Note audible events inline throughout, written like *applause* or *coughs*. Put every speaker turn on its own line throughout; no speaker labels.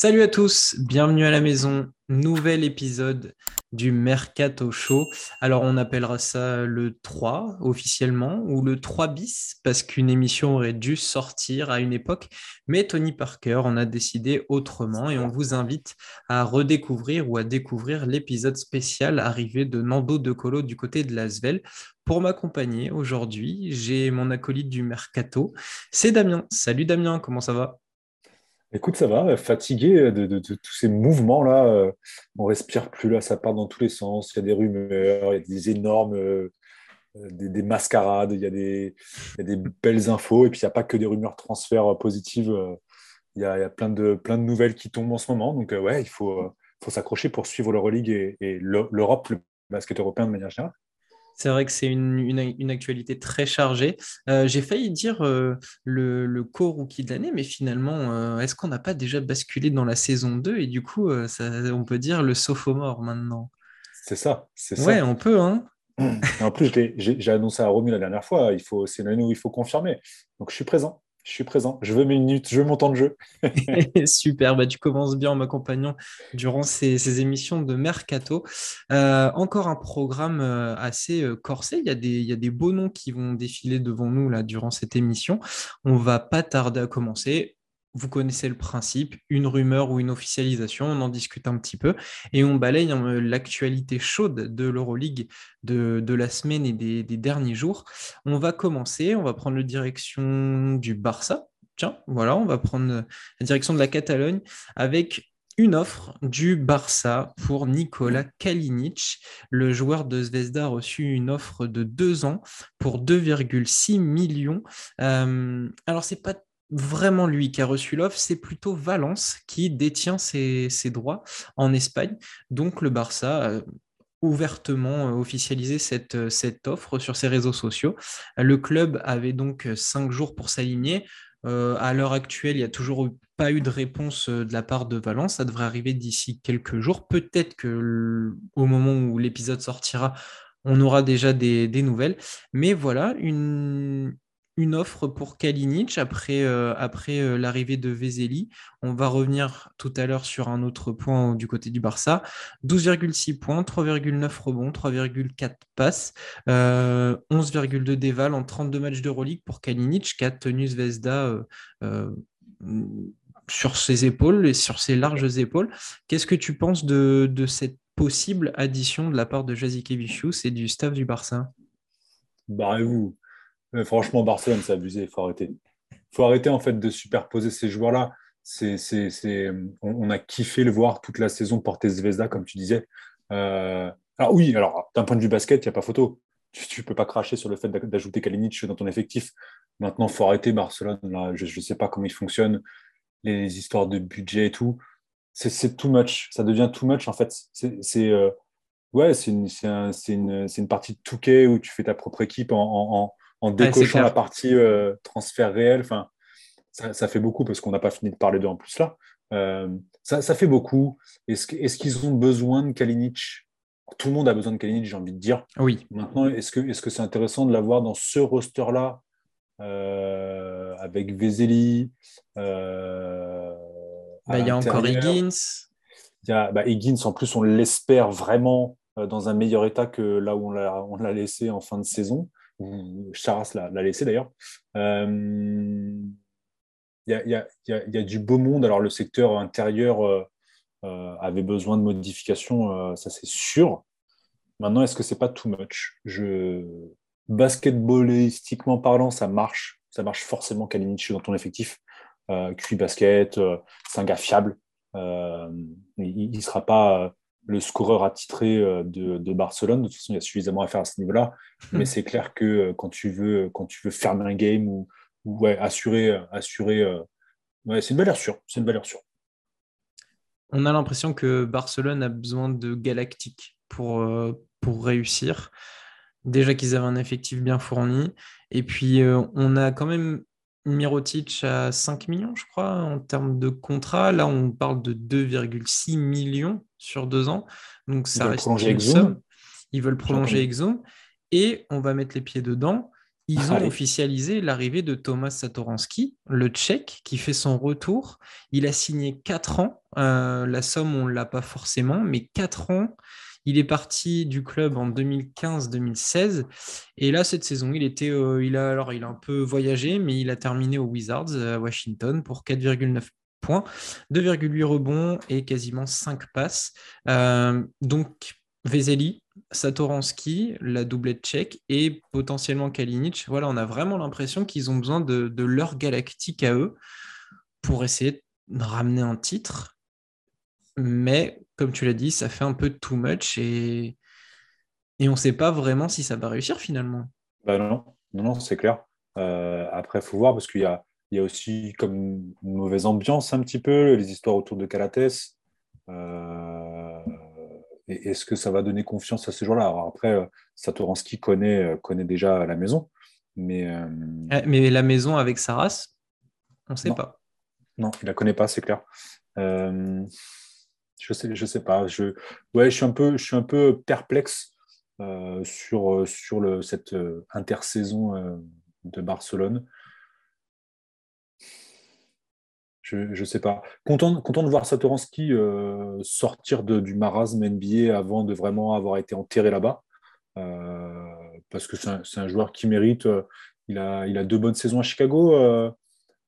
Salut à tous, bienvenue à la maison. Nouvel épisode du Mercato Show. Alors on appellera ça le 3 officiellement ou le 3 bis parce qu'une émission aurait dû sortir à une époque, mais Tony Parker en a décidé autrement et on vous invite à redécouvrir ou à découvrir l'épisode spécial arrivé de Nando De Colo du côté de Lasvel. Pour m'accompagner aujourd'hui, j'ai mon acolyte du Mercato, c'est Damien. Salut Damien, comment ça va?
Écoute, ça va, fatigué de, tous ces mouvements-là. Euh, on respire plus là, ça part dans tous les sens. Il y a des rumeurs, il y a des énormes, euh, des, mascarades, il y, a des, belles infos. Et puis, il n'y a pas que des rumeurs transferts positives. Euh, il y a, plein, de, nouvelles qui tombent en ce moment. Donc, ouais, il faut, faut s'accrocher pour suivre l'Euroleague et, et l'Europe, le basket européen de manière générale.
C'est vrai que c'est une, actualité très chargée. Euh, j'ai failli dire euh, le, le co-rookie de l'année, mais finalement, euh, est-ce qu'on n'a pas déjà basculé dans la saison 2 et du coup, on peut dire le sophomore maintenant?
C'est ça, c'est ça.
Ouais, on peut, hein
En plus, j'ai annoncé à Romu la dernière fois, c'est l'année où il faut confirmer. Donc, je suis présent je suis présent, je veux mes minutes, je veux mon temps de jeu. *laughs*
Super, bah, tu commences bien en m'accompagnant durant ces, émissions de Mercato. Euh, encore un programme euh, assez euh, corsé, il y, a des, beaux noms qui vont défiler devant nous là, durant cette émission. On va pas tarder à commencer vous connaissez le principe, une rumeur ou une officialisation, on en discute un petit peu et on balaye hein, l'actualité chaude de l'Euroleague de, la semaine et des, derniers jours. On va commencer, on va prendre la direction du Barça. Tiens, voilà, on va prendre la direction de la Catalogne avec une offre du Barça pour Nicolas Kalinic. Le joueur de Zvezda a reçu une offre de deux ans pour 2,6 millions. Euh, alors, c'est pas vraiment lui qui a reçu l'offre, c'est plutôt Valence qui détient ses, droits en Espagne. Donc le Barça a ouvertement euh, officialisé cette, euh, cette offre sur ses réseaux sociaux. Le club avait donc euh, cinq jours pour s'aligner. à l'heure actuelle, il n'y a toujours pas eu de réponse de la part de Valence. Ça devrait arriver d'ici quelques jours. Peut-être que au moment où l'épisode sortira, on aura déjà des nouvelles. Mais voilà, une, une offre pour Kalinic après, euh, après euh, l'arrivée de Vezeli. On va revenir tout à l'heure sur un autre point du côté du Barça. 12,6 points, 3,9 rebonds, 3,4 passes, 11,2 euh, déval en 32 matchs de Euroleague pour Kalinic qui a tenu Zvezda sur ses épaules et sur ses larges épaules. Qu'est-ce que tu penses de, cette possible addition de la part de Jazikevichus et du staff du Barça
Barrez-vous franchement, Barcelone, c'est abusé. Il faut arrêter. Il faut arrêter en fait de superposer ces joueurs-là. C'est, c'est, on, a kiffé le voir toute la saison porter Zvezda, comme tu disais. Euh, alors oui, alors d'un point de vue basket, il n'y a pas photo. Tu ne peux pas cracher sur le fait d'ajouter Kalinic dans ton effectif. Maintenant, il faut arrêter Barcelone. je ne sais pas comment il fonctionne, les histoires de budget et tout. C'est, too much. Ça devient too much en fait. C'est, euh, c'est une, une, une, partie de Touquet où tu fais ta propre équipe en décochant la partie euh, transfert réel. Enfin, ça, fait beaucoup parce qu'on n'a pas fini de parler d'eux en plus là. Euh, ça, fait beaucoup. Est-ce qu'ils ont besoin de Kalinic? Tout le monde a besoin de Kalinic, j'ai envie de dire.
Oui.
Maintenant, est-ce que c'est -ce c'est intéressant de l'avoir dans ce roster-là euh, avec Vezeli
bah, Il y a encore Higgins.
Il y a bah, Higgins, en plus, on l'espère vraiment dans un meilleur état que là où on l'a laissé en fin de saison. Charas l'a laissé d'ailleurs. Il y, a, du beau monde. Alors, le secteur intérieur euh, euh, avait besoin de modifications, euh, ça c'est sûr. Maintenant, est-ce que c'est pas too much? Je... Basketballistiquement parlant, ça marche. Ça marche forcément Kalinic dans ton effectif. Euh, basket, c'est un gars fiable. il ne sera pas le scoreur attitré euh, de, de, Barcelone. De toute façon, il y a suffisamment à faire à ce niveau-là. Mais c'est clair que euh, quand tu veux, quand tu veux fermer un game ou, ouais, assurer, assurer euh, ouais, c'est une valeur sûre. C'est une valeur sûre.
On a l'impression que Barcelone a besoin de galactique pour, pour réussir. Déjà qu'ils avaient un effectif bien fourni. Et puis, on a quand même Mirotic à 5 millions, je crois, en termes de contrat. Là, on parle de 2,6 millions sur deux ans. Donc, ça reste une somme. Ils veulent prolonger Exo. Et on va mettre les pieds dedans. ils ont officialisé l'arrivée de Thomas Satoransky, le Tchèque, qui fait son retour. Il a signé 4 ans. Euh, la somme, on ne l'a pas forcément, mais 4 ans. Il est parti du club en 2015-2016. Et là, cette saison, il, était, euh, il, a, alors, il a un peu voyagé, mais il a terminé aux Wizards à Washington pour 4,9 points, 2,8 rebonds et quasiment 5 passes. Euh, donc, Vezeli, Satoransky, la doublette tchèque et potentiellement Kalinic. Voilà, on a vraiment l'impression qu'ils ont besoin de, leur galactique à eux pour essayer de ramener un titre. Mais comme tu l'as dit, ça fait un peu too much et, et on ne sait pas vraiment si ça va réussir finalement.
Bah non, non, non c'est clair. Euh, après, il faut voir parce qu'il y a, il y a aussi comme une mauvaise ambiance un petit peu, les histoires autour de Calates. Euh, est-ce que ça va donner confiance à ces joueurs-là? Après, euh, Satoransky connaît, connaît déjà la maison. Mais, euh,
eh, mais la maison avec Saras, on ne sait pas.
Non, il ne la connaît pas, c'est clair. Je sais, je sais pas. Je, ouais, je, suis un peu, je suis un peu perplexe sur, sur le, cette intersaison de Barcelone je ne sais pas. Content, content de voir Satoransky euh, sortir du marasme NBA avant de vraiment avoir été enterré là-bas. Euh, parce que c'est un, joueur qui mérite. Euh, il, a, il a deux bonnes saisons à Chicago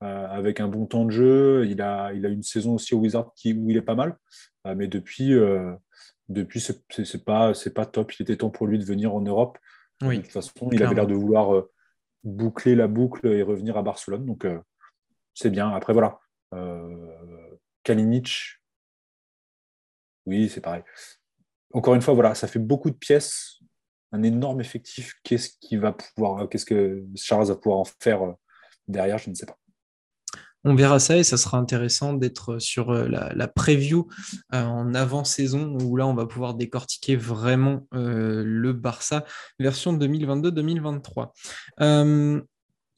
avec un bon temps de jeu. Il a, il a une saison aussi au Wizard qui, où il est pas mal. mais depuis, depuis c'est pas, pas top. Il était temps pour lui de venir en Europe.
de
toute façon, il avait l'air de vouloir boucler la boucle et revenir à Barcelone. Donc, c'est bien. Après, voilà. Euh, Kalinic, oui, c'est pareil. Encore une fois, voilà, ça fait beaucoup de pièces, un énorme effectif. Qu'est-ce qui va pouvoir, qu'est-ce que Charles va pouvoir en faire euh, derrière Je ne sais pas.
On verra ça et ça sera intéressant d'être sur euh, la, preview en avant-saison où là on va pouvoir décortiquer vraiment le Barça version 2022-2023.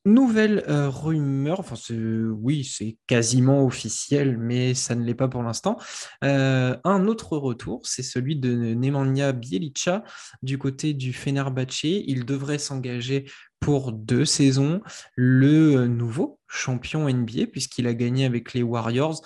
Nouvelle euh, rumeur, enfin oui, c'est quasiment officiel, mais ça ne l'est pas pour l'instant. Euh, un autre retour, c'est celui de Nemanja Bielica du côté du Fenerbahce. Il devrait s'engager pour deux saisons. Le nouveau champion NBA, puisqu'il a gagné avec les Warriors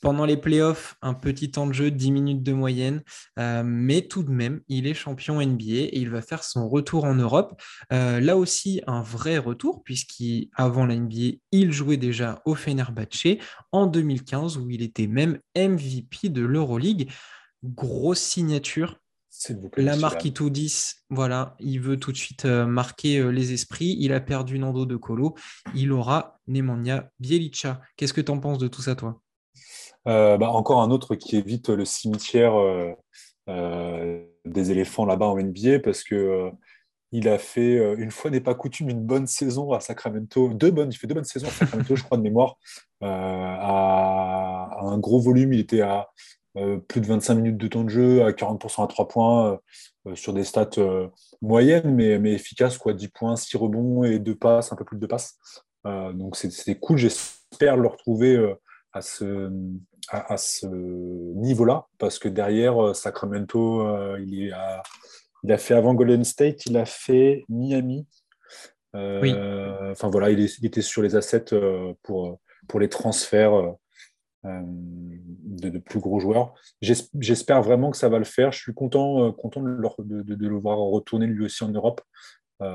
pendant les playoffs, un petit temps de jeu, 10 minutes de moyenne, euh, mais tout de même, il est champion NBA et il va faire son retour en Europe. Euh, là aussi, un vrai retour, puisqu'avant la NBA, il jouait déjà au Fenerbahce en 2015, où il était même MVP de l'Euroleague. Grosse signature. La marque Itoudis, voilà, il veut tout de suite euh, marquer les esprits. Il a perdu Nando de Colo. Il aura Nemanja Bielica. Qu'est-ce que tu en penses de tout ça, toi?
Euh, bah, encore un autre qui évite le cimetière euh, euh, des éléphants là-bas en NBA parce que il a fait, une fois n'est pas coutume, une bonne saison à Sacramento. Deux bonnes, il fait deux bonnes saisons à Sacramento, *laughs* je crois, de mémoire. à, un gros volume, il était à plus de 25 minutes de temps de jeu, à 40% à 3 points, sur des stats moyennes, mais, mais efficaces, quoi, 10 points, 6 rebonds et 2 passes, un peu plus de 2 passes. donc c'était cool, j'espère le retrouver à ce, à, ce niveau-là, parce que derrière, euh, Sacramento, euh, il, a, il a fait avant Golden State, il a fait Miami. Euh, enfin voilà, il, était sur les assets pour, pour les transferts de, plus gros joueurs. J'espère vraiment que ça va le faire. Je suis content, content de, de, de, le voir retourner lui aussi en Europe. il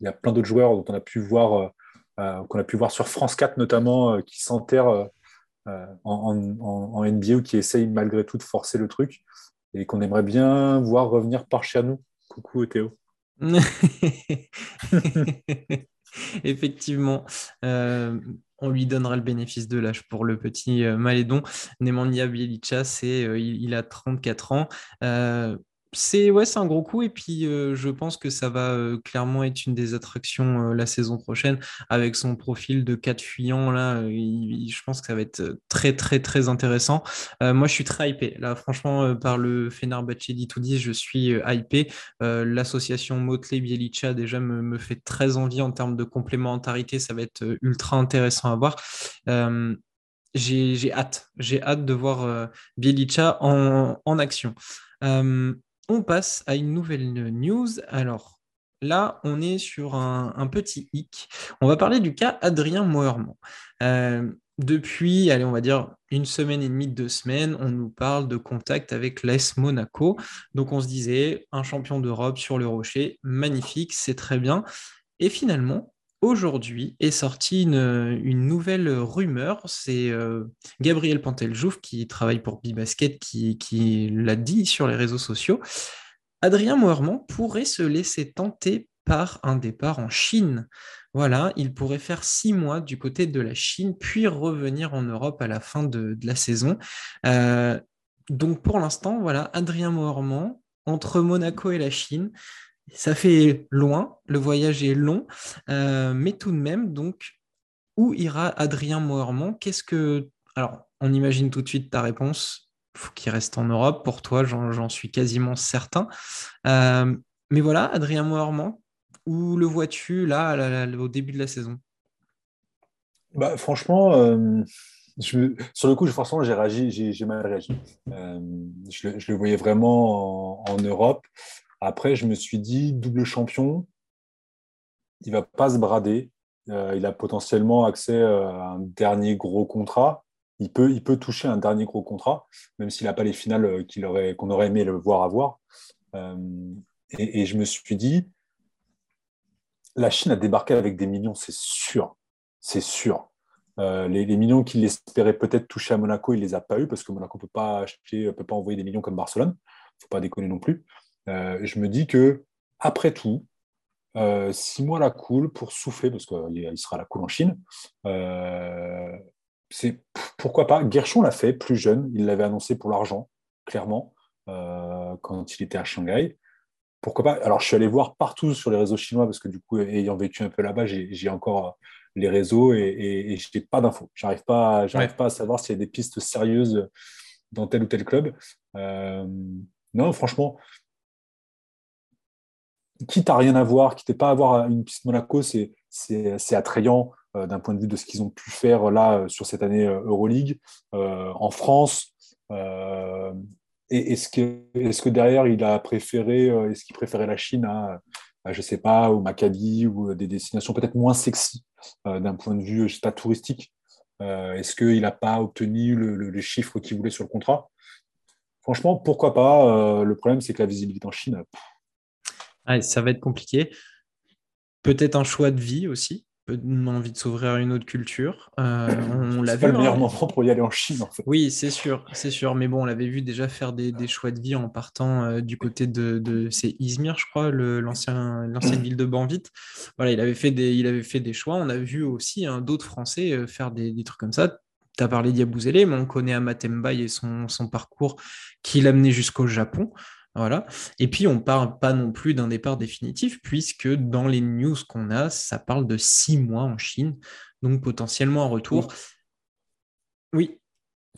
y a plein d'autres joueurs dont on a pu voir, qu'on a pu voir sur France 4 notamment, qui s'enterrent euh, en, en, NBA ou qui essaye malgré tout de forcer le truc et qu'on aimerait bien voir revenir par chez nous. Coucou Théo. *laughs* *laughs* *laughs*
Effectivement, euh, on lui donnera le bénéfice de l'âge pour le petit euh, Malédon. Nemanja Bielica, c'est, il, il, a 34 ans. C'est ouais, un gros coup et puis euh, je pense que ça va euh, clairement être une des attractions euh, la saison prochaine avec son profil de 4 fuyants là. je pense que ça va être très très très intéressant. moi, je suis très hypé là, franchement, par le Fenerbahce d je suis hypé. L'association Motley Bielicha déjà me, fait très envie en termes de complémentarité. Ça va être ultra intéressant à voir. j'ai hâte, de voir en, en action. On passe à une nouvelle news. Alors, là, on est sur un, petit hic. On va parler du cas Adrien Moerman. Euh, depuis, allez, on va dire une semaine et demie, deux semaines, on nous parle de contact avec l'AS Monaco. Donc on se disait, un champion d'Europe sur le rocher, magnifique, c'est très bien. Et finalement, aujourd'hui est sortie une, nouvelle rumeur. C'est euh, Gabriel Panteljouf qui travaille pour Bibasket qui, qui l'a dit sur les réseaux sociaux. Adrien Moerman pourrait se laisser tenter par un départ en Chine. Voilà, il pourrait faire six mois du côté de la Chine, puis revenir en Europe à la fin de, la saison. Euh, donc pour l'instant, voilà, Adrien Moerman, entre Monaco et la Chine, ça fait loin, le voyage est long, euh, mais tout de même, donc, où ira Adrien Moerman Qu'est-ce que... Alors, on imagine tout de suite ta réponse, il faut qu'il reste en Europe, pour toi, j'en suis quasiment certain. Euh, mais voilà, Adrien Moerman, où le vois-tu là, au début de la saison?
Bah, Franchement, euh, sur le coup, forcément, j'ai réagi, j'ai mal réagi. Je, le voyais vraiment en, Europe. Après, je me suis dit, double champion, il va pas se brader. Euh, il a potentiellement accès à un dernier gros contrat. Il peut, il peut toucher un dernier gros contrat, même s'il n'a pas les finales qu'on aurait, qu'on aurait aimé le voir avoir. et, je me suis dit, la Chine a débarqué avec des millions, c'est sûr. C'est sûr. Euh, les, millions qu'il espérait peut-être toucher à Monaco, il ne les a pas eu parce que Monaco ne peut pas peut pas envoyer des millions comme Barcelone. Il ne faut pas déconner non plus. Euh, je me dis que après tout, euh, six mois la cool pour souffler, parce qu'il sera la cool en Chine. c'est pourquoi pas? Gershon l'a fait plus jeune, il l'avait annoncé pour l'argent, clairement, quand il était à Shanghai pourquoi pas? Alors, je suis allé voir partout sur les réseaux chinois parce que du coup, ayant vécu un peu là-bas, j'ai encore euh, les réseaux et, je n'ai pas d'infos. J'arrive pas, pas à savoir s'il y a des pistes sérieuses dans tel ou tel club. Euh, non, franchement, quitte à rien à voir, quitte à pas avoir une piste Monaco, c'est attrayant euh, d'un point de vue de ce qu'ils ont pu faire là sur cette année Euroleague. en France, est-ce que, derrière, il a préféré, euh, est-ce qu'il préférait la Chine à, je ne sais pas, ou Maccabi, ou des destinations peut-être moins sexy euh, d'un point de vue, je touristique euh, Est-ce qu'il n'a pas obtenu le, les chiffres qu'il voulait sur le contrat? Franchement, pourquoi pas Le problème, c'est que la visibilité en Chine.
Ça va être compliqué. Peut-être un choix de vie aussi envie de s'ouvrir à une autre culture. Euh,
on *laughs* l'a pas le meilleur hein. moment pour y aller en Chine, en fait.
Oui, c'est sûr, c'est sûr. Mais bon, on l'avait vu déjà faire des, choix de vie en partant euh, du côté de, de c'est Izmir, je crois, l'ancienne ville de Banvit. Voilà, il avait fait des, il avait fait des choix. On a vu aussi hein, d'autres Français euh, faire des, trucs comme ça. Tu as parlé d'Yabouzélé, mais on connaît Amatembaï et son, son parcours qui l'a mené jusqu'au Japon. Voilà. Et puis, on ne parle pas non plus d'un départ définitif, puisque dans les news qu'on a, ça parle de six mois en Chine, donc potentiellement un retour. Oui,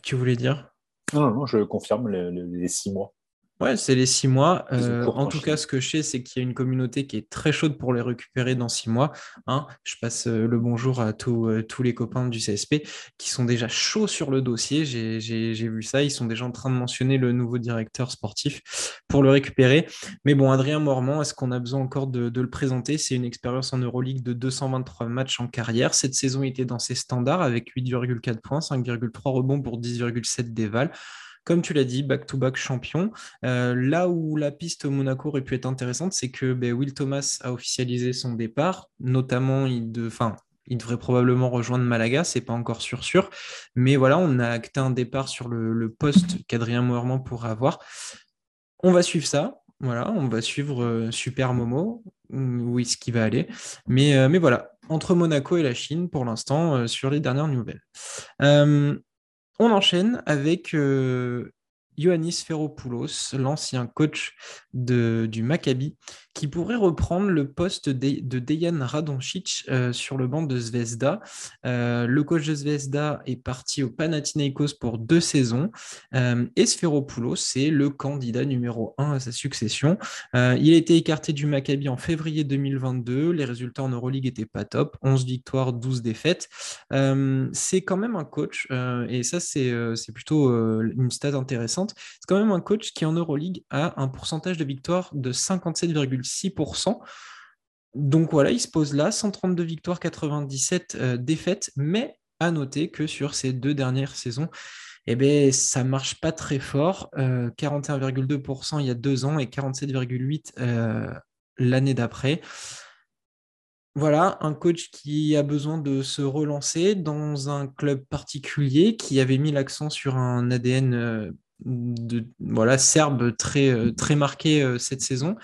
tu voulais dire?
Non, non, je confirme les six mois.
Ouais, c'est les six mois. Euh, en tout cas, ce que je sais, c'est qu'il y a une communauté qui est très chaude pour les récupérer dans six mois. Hein. Je passe euh, le bonjour à euh, tous les copains du CSP qui sont déjà chauds sur le dossier. J'ai vu ça. Ils sont déjà en train de mentionner le nouveau directeur sportif pour le récupérer. Mais bon, Adrien Mormand, est-ce qu'on a besoin encore de, de le présenter? C'est une expérience en Euroleague de 223 matchs en carrière. Cette saison était dans ses standards avec 8,4 points, 5,3 rebonds pour 10,7 déval. Comme tu l'as dit, back-to-back champion. Euh, là où la piste Monaco aurait pu être intéressante, c'est que ben, Will Thomas a officialisé son départ. Notamment, il, de, il devrait probablement rejoindre Malaga, c'est pas encore sûr sûr. Mais voilà, on a acté un départ sur le, poste qu'Adrien Moerman pourrait avoir. On va suivre ça. Voilà, on va suivre euh, Super Momo, où est-ce qu'il va aller. Euh, mais voilà, entre Monaco et la Chine, pour l'instant, sur les dernières nouvelles. On enchaîne avec euh, Ioannis Ferropoulos, l'ancien coach du Maccabi, qui pourrait reprendre le poste de, de Dejan euh, sur le banc de Zvezda. Euh, le coach de Zvezda est parti au Panathinaikos pour deux saisons euh, et Sferopoulos c'est le candidat numéro un à sa succession. il a été écarté du Maccabi en février 2022. Les résultats en Euroleague n'étaient pas top. 11 victoires, 12 défaites. c'est quand même un coach, et ça c'est plutôt une stat intéressante, c'est quand même un coach qui en Euroleague a un pourcentage de victoire de 57,6%. donc voilà, il se pose là, 132 victoires, 97 défaites, mais à noter que sur ces deux dernières saisons, eh bien, ça marche pas très fort. 41,2% il y a deux ans et 47,8% l'année d'après. Voilà, un coach qui a besoin de se relancer dans un club particulier qui avait mis l'accent sur un ADN euh, de, voilà, serbe très, euh, très marqué euh, cette saison.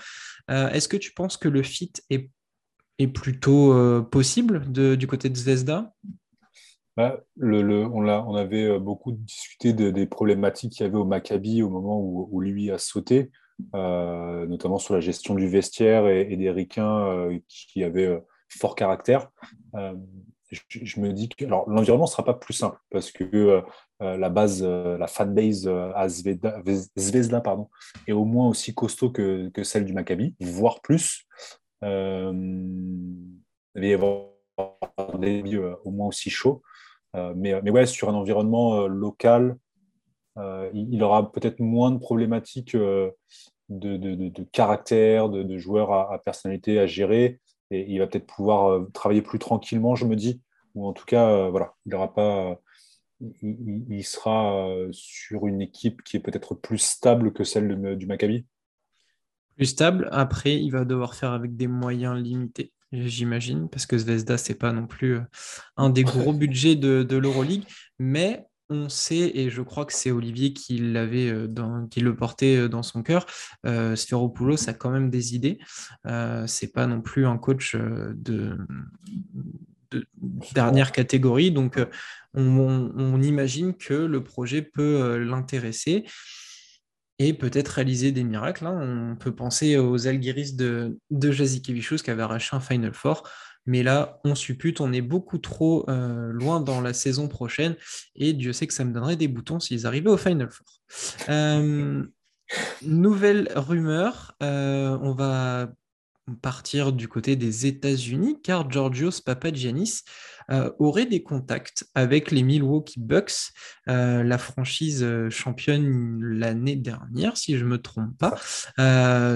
Est-ce que tu penses que le fit est, est plutôt possible du côté de Zvezda?
Bah, le, on, on, avait beaucoup discuté des problématiques qu'il y avait au Maccabi au moment où, lui a sauté, notamment sur la gestion du vestiaire et, des ricains qui avaient fort caractère. Euh, je, me dis que alors l'environnement ne sera pas plus simple parce que euh, euh, la base, la fanbase à Zvezda, pardon, est au moins aussi costaud que, que celle du Maccabi, voire plus. il va y avoir des au moins aussi chauds. mais, mais ouais, sur un environnement local, il, aura peut-être moins de problématiques de, de, de, caractère, de, joueurs à, à, personnalité à gérer et il va peut-être pouvoir euh, travailler plus tranquillement, je me dis, ou en tout cas, euh, voilà, il aura pas, il, sera euh, sur une équipe qui est peut-être plus stable que celle du Maccabi.
Plus stable. Après, il va devoir faire avec des moyens limités j'imagine, parce que Zvezda, c'est pas non plus un des *laughs* gros budgets de, de l'Euroleague, mais on sait, et je crois que c'est Olivier qui l'avait, euh, qui le portait euh, dans son cœur, euh, Sferopoulos a quand même des idées. Euh, c'est pas non plus un coach de, dernière catégorie, donc on, imagine que le projet peut l'intéresser et peut-être réaliser des miracles. Hein. On peut penser aux Algiris de, de Jazikevichus qui avait arraché un Final Four. Mais là, on suppute, on est beaucoup trop euh, loin dans la saison prochaine. Et Dieu sait que ça me donnerait des boutons s'ils arrivaient au Final Four. Euh, nouvelle rumeur, euh, on va partir du côté des États-Unis, car Georgios Papagiannis euh, aurait des contacts avec les Milwaukee Bucks, euh, la franchise euh, championne l'année dernière, si je ne me trompe pas,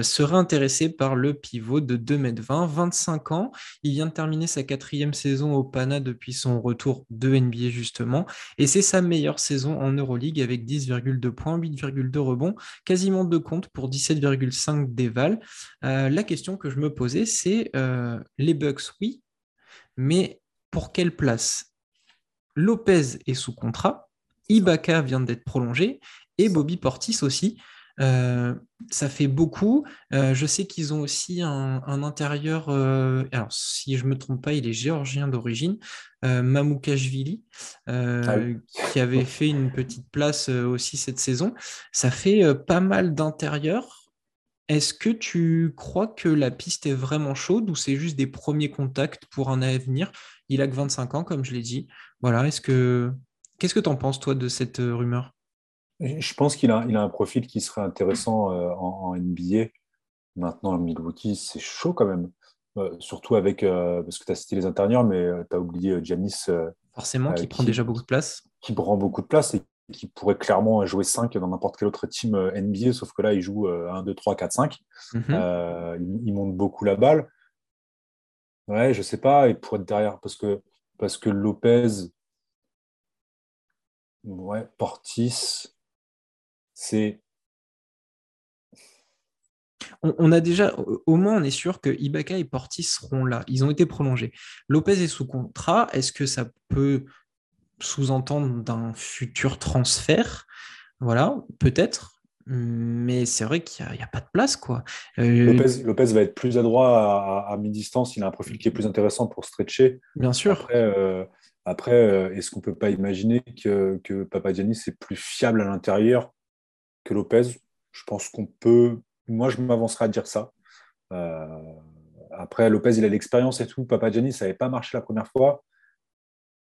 serait intéressé par le pivot de 2m20, 25 ans. Il vient de terminer sa quatrième saison au Pana depuis son retour de NBA justement, et c'est sa meilleure saison en Euroleague avec 10,2 points, 8,2 rebonds, quasiment deux comptes pour 17,5 déval. la question que je me posais, c'est les Bucks, oui, mais pour quelle place Lopez est sous contrat, Ibaka vient d'être prolongé et Bobby Portis aussi. Euh, ça fait beaucoup. Euh, je sais qu'ils ont aussi un, intérieur. Euh, alors, si je ne me trompe pas, il est géorgien d'origine, Mamoukashvili, ah qui avait fait une petite place aussi cette saison. Ça fait pas mal d'intérieur. Est-ce que tu crois que la piste est vraiment chaude ou c'est juste des premiers contacts pour un avenir Il a que 25 ans, comme je l'ai dit. Voilà, est-ce que qu'est-ce que tu en penses, toi, de cette euh, rumeur?
Je pense qu'il a, il a un profil qui serait intéressant euh, en, NBA. Maintenant, Milwaukee, c'est chaud quand même. Euh, surtout avec, parce que tu as cité les intérieurs, mais tu as oublié Janis.
Forcément, qui prend déjà beaucoup de place.
Qui prend beaucoup de place et qui pourrait clairement jouer 5 dans n'importe quel autre team NBA, sauf que là, il joue 1, 2, 3, 4, 5. il, monte beaucoup la balle. Ouais, je sais pas, et pour être derrière, parce que, parce que Lopez, ouais, Portis, c'est.
On, a déjà, au moins, on est sûr que Ibaka et Portis seront là. Ils ont été prolongés. Lopez est sous contrat. Est-ce que ça peut sous-entendre d'un futur transfert? Voilà, peut-être. Mais c'est vrai qu'il n'y a, pas de place. quoi.
Euh, Lopez, va être plus adroit à, mi-distance. Il a un profil qui est plus intéressant pour stretcher.
Bien sûr.
Après, euh, euh, est-ce qu'on ne peut pas imaginer que, que Papagiannis est plus fiable à l'intérieur que Lopez? Je pense qu'on peut. Moi, je m'avancerai à dire ça. après, Lopez, il a l'expérience et tout. Papagiannis, ça n'avait pas marché la première fois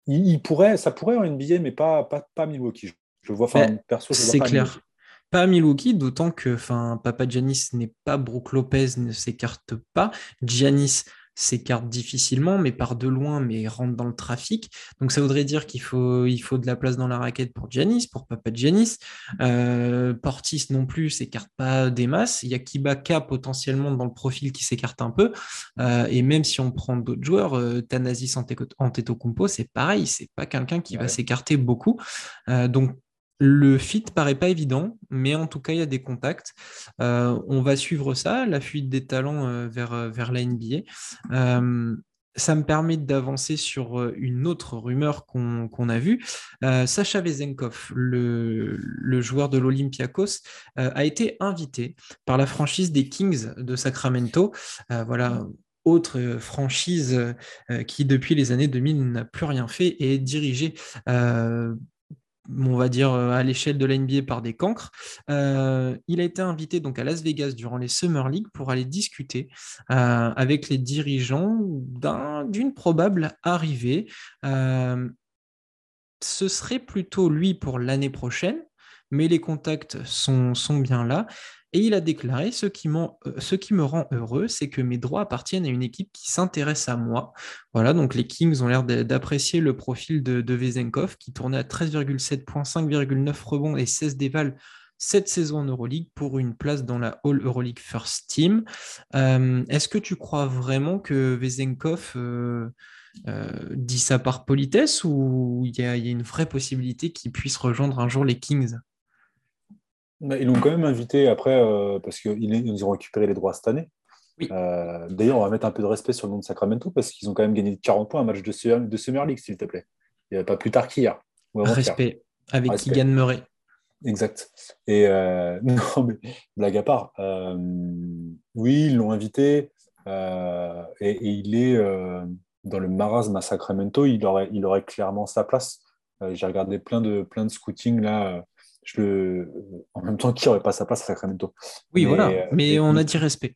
il, pourrait, ça pourrait en NBA, mais pas, pas, pas Milwaukee. Je, vois, enfin,
perso, C'est clair. Pas Milwaukee, d'autant que enfin, Papa Giannis n'est pas Brook Lopez, ne s'écarte pas. Giannis s'écarte difficilement, mais part de loin, mais rentre dans le trafic. Donc ça voudrait dire qu'il faut, il faut de la place dans la raquette pour Giannis, pour Papa Giannis. Euh, Portis non plus s'écarte pas des masses. Il y a Kibaka potentiellement dans le profil qui s'écarte un peu. Euh, et même si on prend d'autres joueurs, euh, Thanasis Antetokounmpo, c'est pareil, c'est pas quelqu'un qui va s'écarter beaucoup. donc le fit paraît pas évident, mais en tout cas, il y a des contacts. Euh, on va suivre ça, la fuite des talents euh, vers, euh, vers la NBA. ça me permet d'avancer sur une autre rumeur qu'on a vue. Sacha Vezenkov, le, joueur de l'Olympiakos, a été invité par la franchise des Kings de Sacramento. voilà, autre franchise qui, depuis les années 2000, n'a plus rien fait et est dirigée on va dire, euh, à l'échelle de la NBA par des cancres. Euh, il a été invité donc à Las Vegas durant les Summer League pour aller discuter euh, avec les dirigeants d'une probable arrivée. ce serait plutôt lui pour l'année prochaine, mais les contacts sont, sont bien là. Et il a déclaré ce qui, euh, ce qui me rend heureux, c'est que mes droits appartiennent à une équipe qui s'intéresse à moi. Voilà, donc les Kings ont l'air d'apprécier le profil de, de Vezenkov, qui tournait à 13,7 points, 5,9 rebonds et 16 dévals cette saison en Euroleague pour une place dans la All Euroleague First Team. Euh, est-ce que tu crois vraiment que Vezenkov euh, dit ça par politesse ou il y, a une vraie possibilité qu'il puisse rejoindre un jour les Kings?
Ils l'ont quand même invité après, euh, parce qu'ils ont récupéré les droits cette année. Euh, d'ailleurs, on va mettre un peu de respect sur le nom de Sacramento, parce qu'ils ont quand même gagné 40 points un match de, Summer League, s'il te plaît. Il pas plus tard qu'hier.
Respect, avec Keegan Murray.
Exact. Et euh, *laughs* non, mais blague à part, oui, ils l'ont invité, et, il est dans le marasme à Sacramento, il aurait, il aurait clairement sa place. J'ai regardé plein de, plein de scouting là je en même temps, qui n'aurait pas sa place à Sacramento
Oui, voilà, euh, mais on a dit respect.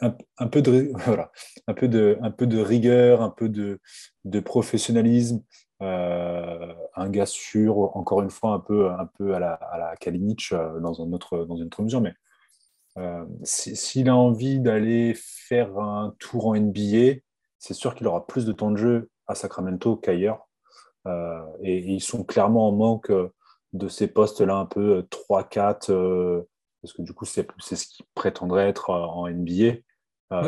Un, peu de, *laughs* voilà, un, peu de, un peu de rigueur, un peu de, de professionnalisme, euh, un gars sûr, encore une fois, un peu, un peu à la, à la Kalinic euh, dans, un autre, dans une autre mesure, mais s'il a envie d'aller faire un tour en NBA, c'est sûr qu'il aura plus de temps de jeu à Sacramento qu'ailleurs. et, ils sont clairement en manque de ces postes-là un peu 3-4, euh, euh, parce que du coup, c'est ce qui prétendrait être euh, en NBA.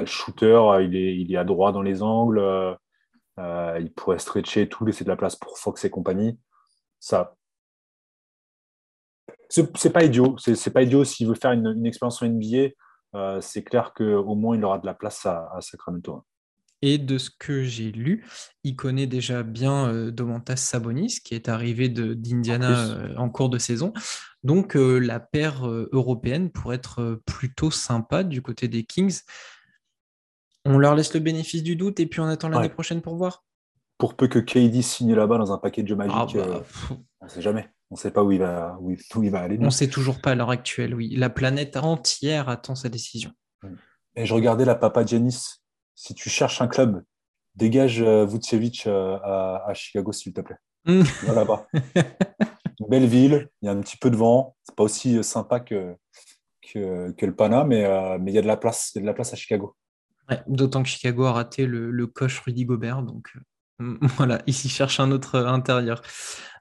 Shooter, il est, il est à droit dans les angles, il pourrait stretcher tout, laisser de la place pour Fox et compagnie. Ça, c'est pas idiot. C'est pas idiot s'il veut faire une, expérience en NBA. c'est clair qu'au moins il aura de la place à, à Sacramento.
Et de ce que j'ai lu, il connaît déjà bien euh, Domantas Sabonis, qui est arrivé d'Indiana euh, en, cours de saison. Donc euh, la paire européenne pourrait être plutôt sympa du côté des Kings. On leur laisse le bénéfice du doute et puis on attend l'année prochaine pour voir.
Pour peu que KD signe là-bas dans un paquet de magique, ah bah, on ne sait jamais. On ne sait pas où il va, où il, va aller.
On ne sait toujours pas à l'heure actuelle, oui. La planète entière attend sa décision.
Et je regardais la papa Janice si tu cherches un club, dégage euh, Vucevic euh, à, Chicago, s'il te plaît. Mm. Va là-bas. *laughs* belle ville, il y a un petit peu de vent. C'est pas aussi euh, sympa que, que, le Pana, mais, mais il y a de la place, il y a de la place à Chicago.
D'autant que Chicago a raté le, le coach Rudy Gobert, donc *laughs* voilà, ici cherche un autre intérieur.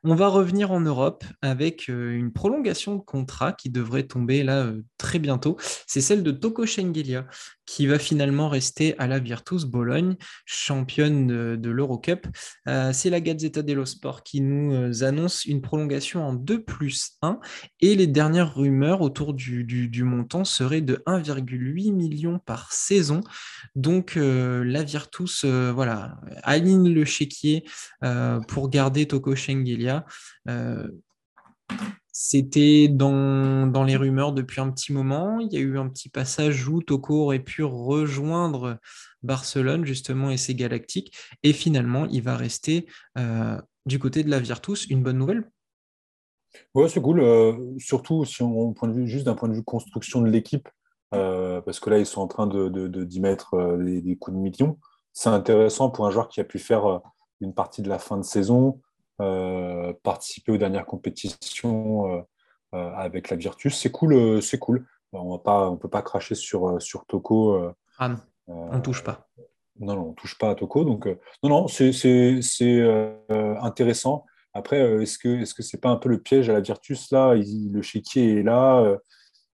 On va revenir en Europe avec euh, une prolongation de contrat qui devrait tomber là euh, très bientôt. C'est celle de Toko Schengelia qui va finalement rester à la Virtus Bologne, championne de, l'Eurocup. Euh, c'est la Gazzetta dello Sport qui nous annonce une prolongation en 2 plus 1 et les dernières rumeurs autour du, montant seraient de 1,8 million par saison. Donc la Virtus voilà, aligne le chéquier pour garder Toko Schengelia euh, c'était dans, les rumeurs depuis un petit moment. Il y a eu un petit passage où Toko aurait pu rejoindre Barcelone, justement, et ses Galactiques. Et finalement, il va rester euh, du côté de la Virtus. Une bonne nouvelle?
Ouais, c'est cool. Euh, surtout si on, point de vue, juste d'un point de vue construction de l'équipe, parce que là, ils sont en train de, d'y mettre des, des, coups de millions. C'est intéressant pour un joueur qui a pu faire une partie de la fin de saison, participer aux dernières compétitions euh, euh, avec la Virtus. C'est cool, c'est cool. On ne peut pas cracher sur, sur Toko.
Ah on ne touche pas.
Non, non, on ne touche pas à Toko. Donc, non, non, c'est intéressant. Après, est-ce que est-ce que c'est pas un peu le piège à la Virtus là? Le chéquier est là.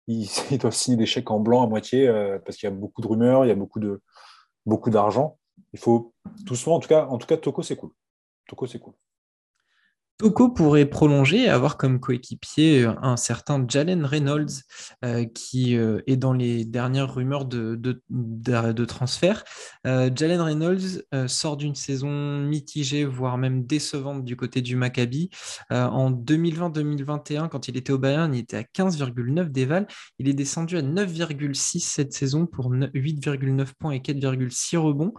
ils, *laughs* doivent signer des chèques en blanc à moitié parce qu'il y a beaucoup de rumeurs, il y a beaucoup de beaucoup d'argent. Il faut doucement, en tout cas, en tout cas, Toko c'est cool. Toko c'est cool.
Toko pourrait prolonger et avoir comme coéquipier euh, un certain Jalen Reynolds euh, qui euh, est dans les dernières rumeurs de, de, transfert. Jalen Reynolds sort d'une saison mitigée, voire même décevante du côté du Maccabi. en 2020-2021, quand il était au Bayern, il était à 15,9 déval. Il est descendu à 9,6 cette saison pour 8,9 points et 4,6 rebonds.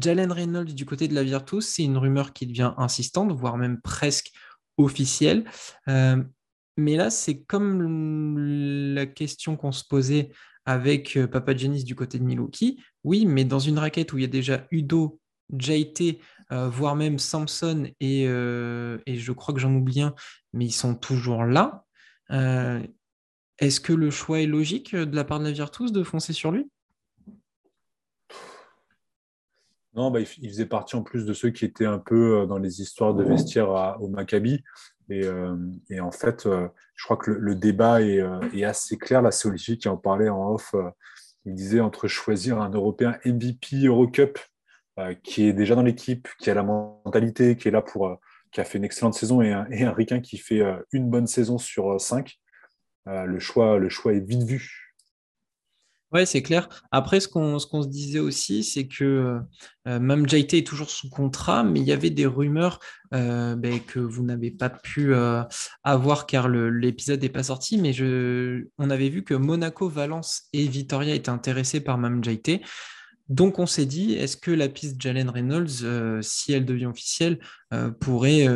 Jalen Reynolds du côté de la Virtus, c'est une rumeur qui devient insistante, voire même presque officielle. Euh, mais là, c'est comme la question qu'on se posait avec euh, Papa Janis du côté de Milwaukee. Oui, mais dans une raquette où il y a déjà Udo, JT, euh, voire même Samson et, et je crois que j'en oublie un, mais ils sont toujours là. Est-ce que le choix est logique de la part de la Virtus de foncer sur lui?
Non, bah, il, faisait partie en plus de ceux qui étaient un peu euh, dans les histoires de vestiaire au Maccabi. Et, euh, en fait, euh, je crois que le, débat est, assez clair. Là, c'est Olivier qui en parlait en off. il disait entre choisir un Européen MVP Eurocup qui est déjà dans l'équipe, qui a la mentalité, qui est là pour, qui a fait une excellente saison, et un, et un Ricain qui fait une bonne saison sur cinq. le, choix, le choix est vite vu.
Ouais, c'est clair. Après, ce qu'on se disait aussi, c'est que euh, euh, même JT est toujours sous contrat, mais il y avait des rumeurs euh, ben, que vous n'avez pas pu avoir car l'épisode n'est pas sorti. Mais on avait vu que Monaco, Valence et Vitoria étaient intéressés par Mam JT. Donc on s'est dit, est-ce que la piste Jalen Reynolds, si elle devient officielle, pourrait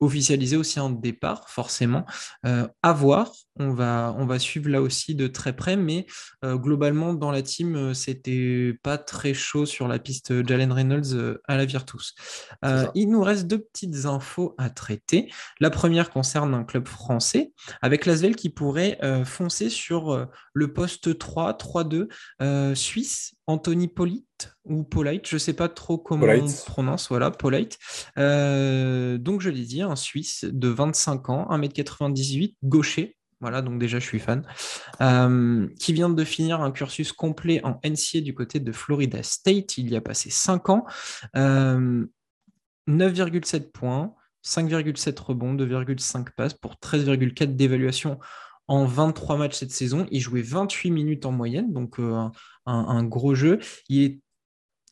officialiser aussi un départ, forcément À voir, on va, on va suivre là aussi de très près, mais euh, globalement, dans la team, euh, c'était pas très chaud sur la piste Jalen Reynolds euh, à la Virtus. il nous reste deux petites infos à traiter. La première concerne un club français, avec Lasvel qui pourrait foncer sur le poste 3, 3-2 suisse, Anthony Polite ou Polite, je ne sais pas trop comment on prononce, voilà, Polite. donc je l'ai dit, un Suisse de 25 ans, 1m98, gaucher, voilà, donc déjà je suis fan, euh, qui vient de finir un cursus complet en NCA du côté de Florida State. Il y a passé 5 ans, 9,7 euh, points, 5,7 rebonds, 2,5 passes pour 13,4 d'évaluation en 23 matchs cette saison. Il jouait 28 minutes en moyenne, donc euh, un, un, gros jeu. Il est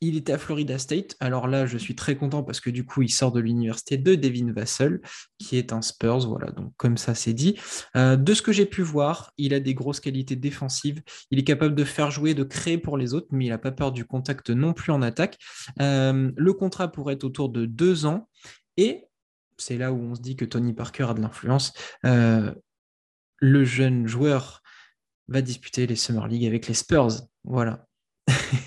il était à Florida State. Alors là, je suis très content parce que du coup, il sort de l'université de Devin Vassell, qui est un Spurs. Voilà, donc comme ça, c'est dit. Euh, de ce que j'ai pu voir, il a des grosses qualités défensives. Il est capable de faire jouer, de créer pour les autres, mais il n'a pas peur du contact non plus en attaque. Euh, le contrat pourrait être autour de deux ans. Et c'est là où on se dit que Tony Parker a de l'influence. Euh, le jeune joueur va disputer les Summer League avec les Spurs. Voilà. *laughs*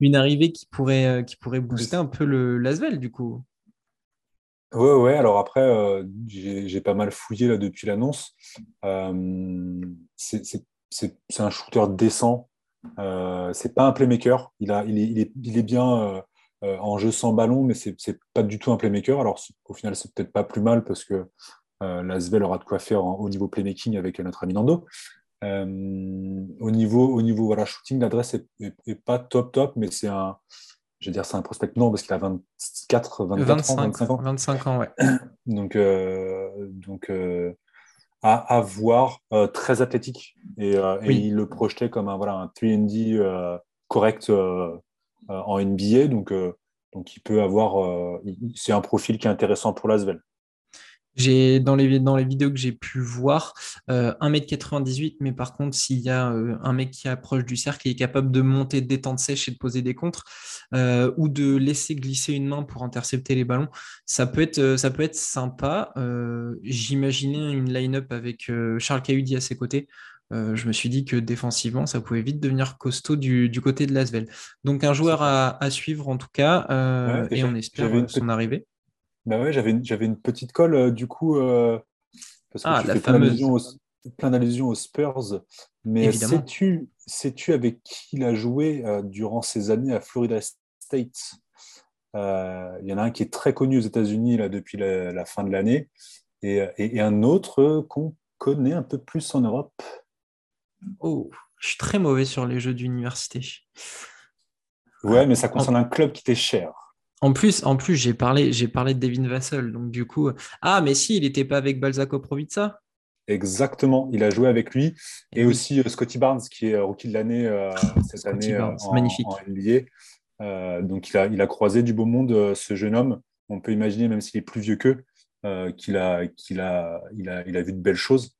une arrivée qui pourrait, euh, qui pourrait booster un peu le l'Asvel du coup.
Ouais, ouais. Alors après, euh, j'ai pas mal fouillé là depuis l'annonce. Euh, c'est un shooter décent. c'est pas un playmaker. Il, a, il, est, il, est, il est bien en jeu sans ballon, mais c'est pas du tout un playmaker. Alors au final, c'est peut-être pas plus mal parce que l'Asvel aura de quoi faire au niveau playmaking avec notre ami Nando. Euh, au niveau, au niveau voilà, shooting, l'adresse est, pas top top, mais c'est un, je veux dire, c'est un prospect non parce qu'il a 24, 24 ans, 25 ans.
25 ans, ouais. *coughs*
donc, euh, donc euh, à, voir, très athlétique et, il le projetait comme un voilà un 3D correct en NBA, donc donc il peut avoir, c'est un profil qui est intéressant pour l'Asvel.
J'ai dans les, dans les vidéos que j'ai pu voir, 1m98, euh, mais par contre, s'il y a euh, un mec qui approche du cercle et est capable de monter, de détendre sèche et de poser des contres, euh, ou de laisser glisser une main pour intercepter les ballons, ça peut être, ça peut être sympa. J'imaginais une line-up avec Charles Cahudi à ses côtés. je me suis dit que défensivement, ça pouvait vite devenir costaud du, côté de Lasvel. Donc un joueur à, suivre en tout cas, et, on espère son arrivée.
Bah ouais, j'avais une, j'avais une petite colle, euh, du coup. Euh,
parce que ah, la fameuse.
plein d'allusions aux Spurs, mais sais-tu sais avec qui il a joué durant ces années à Florida State? Il y en a un qui est très connu aux États-Unis depuis la, fin de l'année, et, et, un autre qu'on connaît un peu plus en Europe.
Oh, je suis très mauvais sur les jeux d'université.
Ouais, mais ça concerne un club qui t'est cher.
En plus, en plus j'ai parlé, j'ai parlé de Devin Vassell, donc du coup, ah, mais si, il n'était pas avec Balzac Provica
Exactement, il a joué avec lui et, aussi euh, Scotty Barnes qui est euh, rookie de l'année euh, cette année en, magnifique. NBA. donc il a, il a croisé du beau monde ce jeune homme. On peut imaginer, même s'il est plus vieux qu'eux, qu'il a, qu'il a, il a, il a vu de belles choses.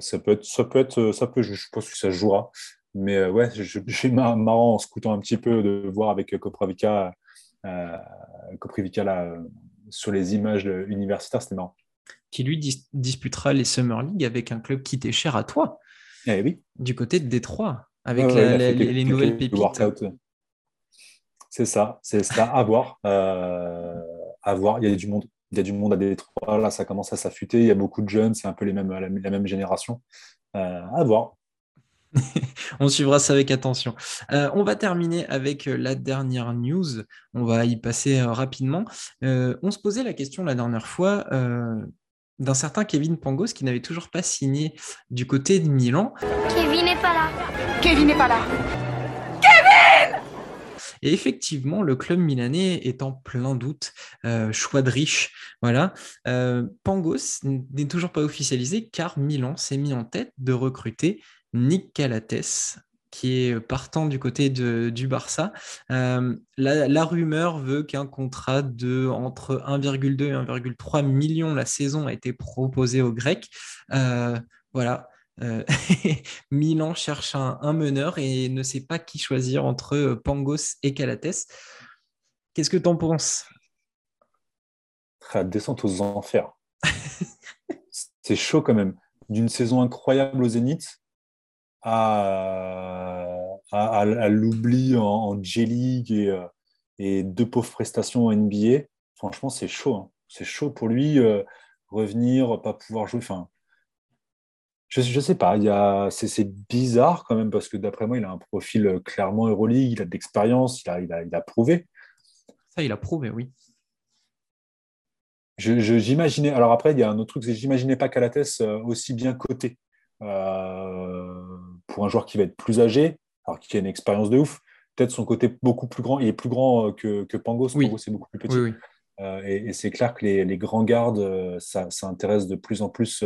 ça peut être, ça peut être, ça peut, je pense que ça jouera. Mais ouais, j'ai marrant en scoutant un petit peu de voir avec Koprivica euh, Koprivica là, sur les images universitaires, c'était marrant.
Qui lui disputera les Summer League avec un club qui t'est cher à toi.
Eh oui.
Du côté de Détroit, avec les, nouvelles pépites.
C'est ça, c'est ça, à voir. Euh, à voir. Il y a du monde. Il y a du monde à Détroit, là ça commence à s'affûter, il y a beaucoup de jeunes, c'est un peu les mêmes, la, même génération. Euh, à voir. *laughs*
on suivra ça avec attention. Euh, on va terminer avec euh, la dernière news. On va y passer euh, rapidement. on se posait la question la dernière fois d'un certain Kevin Pangos qui n'avait toujours pas signé du côté de Milan.
Kevin n'est pas là. Kevin n'est pas là.
Kevin et effectivement, le club milanais est en plein doute, choix de riche. Voilà. Pangos n'est toujours pas officialisé car Milan s'est mis en tête de recruter Nick Calates, qui est partant du côté de, du Barça. Euh, la, rumeur veut qu'un contrat de entre 1,2 et 1,3 million la saison a été proposé aux Grecs. Euh, voilà. Euh, *laughs* Milan cherche un, meneur et ne sait pas qui choisir entre Pangos et Calates. Qu'est-ce que tu en penses
La descente aux enfers. *laughs* C'est chaud quand même. D'une saison incroyable au Zénith, à, l'oubli en, J-League et, et, deux pauvres prestations en NBA, franchement, c'est chaud. Hein. C'est chaud pour lui, euh, revenir, pas pouvoir jouer. Enfin, je ne sais pas, c'est bizarre quand même parce que d'après moi, il a un profil clairement Euroleague, il a de l'expérience, il a, il, a, il a prouvé.
Ça, il a prouvé, oui.
J'imaginais, alors après, il y a un autre truc, c'est que j'imaginais pas Calates euh, aussi bien coté. Euh, pour un joueur qui va être plus âgé, alors qui a une expérience de ouf, peut-être son côté beaucoup plus grand, il est plus grand euh, que, que Pangos, oui. Pangos c'est beaucoup plus petit. Euh, et, c'est clair que les, grands gardes, ça, intéresse de plus en plus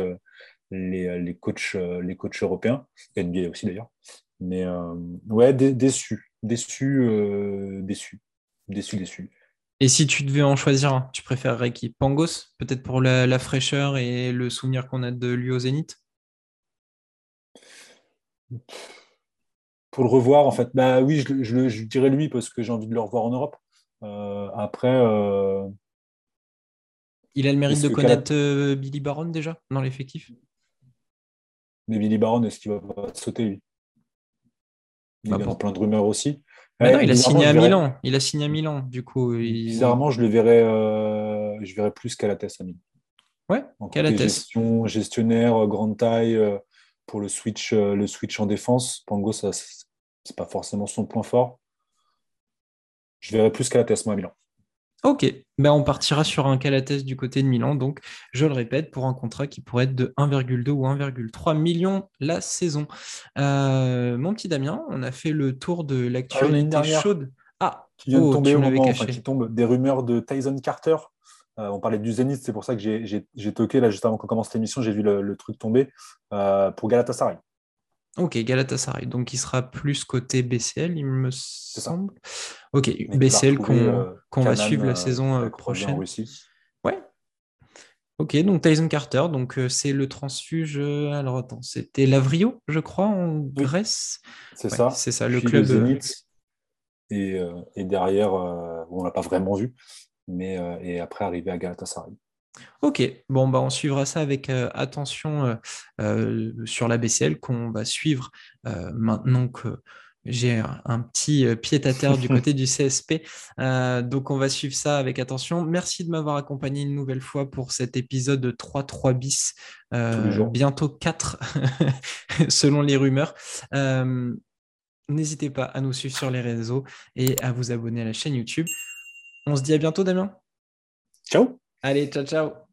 les, les, coachs, les coachs européens, NBA aussi d'ailleurs. Mais ouais, déçu, déçu, déçu, déçu, déçu.
Et si tu devais en choisir un, tu préférerais qui? Pangos, peut-être pour la, la, fraîcheur et le souvenir qu'on a de lui au Zénith?
Pour le revoir, en fait, bah oui, je, dirais lui parce que j'ai envie de le revoir en Europe. Euh, après. Euh,
il a le mérite de connaître euh, Billy Baron déjà dans l'effectif?
Mais Billy Baron, est-ce qu'il va pas sauter lui? Il y a plein de rumeurs aussi.
Bah non, il a signé à Milan. Il a signé à Milan, du coup.
Bizarrement, je le verrais, je verrais plus Calates à Milan.
Ouais,
Calates. Gestion, gestionnaire, grande taille pour le switch, euh, le switch en défense. Pango, ce n'est pas forcément son point fort. Je verrai plus Calates, moi, à Milan.
Ok, ben on partira sur un Calates du côté de Milan. Donc, je le répète, pour un contrat qui pourrait être de 1,2 ou 1,3 million la saison. Euh, mon petit Damien, on a fait le tour de l'actualité ah, chaude.
Ah, qui vient de oh, tomber au moment, qui tombe des rumeurs de Tyson Carter on parlait du Zénith, c'est pour ça que j'ai toqué là juste avant qu'on commence l'émission, j'ai vu le, truc tomber euh, pour Galatasaray.
Ok, Galatasaray. Donc il sera plus côté BCL, il me semble. Ok, BCL qu'on va suivre la euh, saison prochaine. Ouais. Ok, donc Tyson Carter, donc c'est le transfuge. alors attends, c'était Lavrio, je crois, en Grèce.
C'est ça.
C'est ça, le club.
Zénith. Et, et, derrière, on l'a pas vraiment vu, mais, euh, et après arriver à Galatasaray.
Ok, bon, bah, on suivra ça avec euh, attention euh, sur la BCL qu'on va suivre maintenant que j'ai un petit pied à terre du *laughs* côté du CSP. Donc, on va suivre ça avec attention. Merci de m'avoir accompagné une nouvelle fois pour cet épisode 3-3 bis. Bientôt 4 *laughs* selon les rumeurs. N'hésitez pas à nous suivre sur les réseaux et à vous abonner à la chaîne YouTube. On se dit à bientôt, Damien.
Ciao.
Allez, ciao, ciao.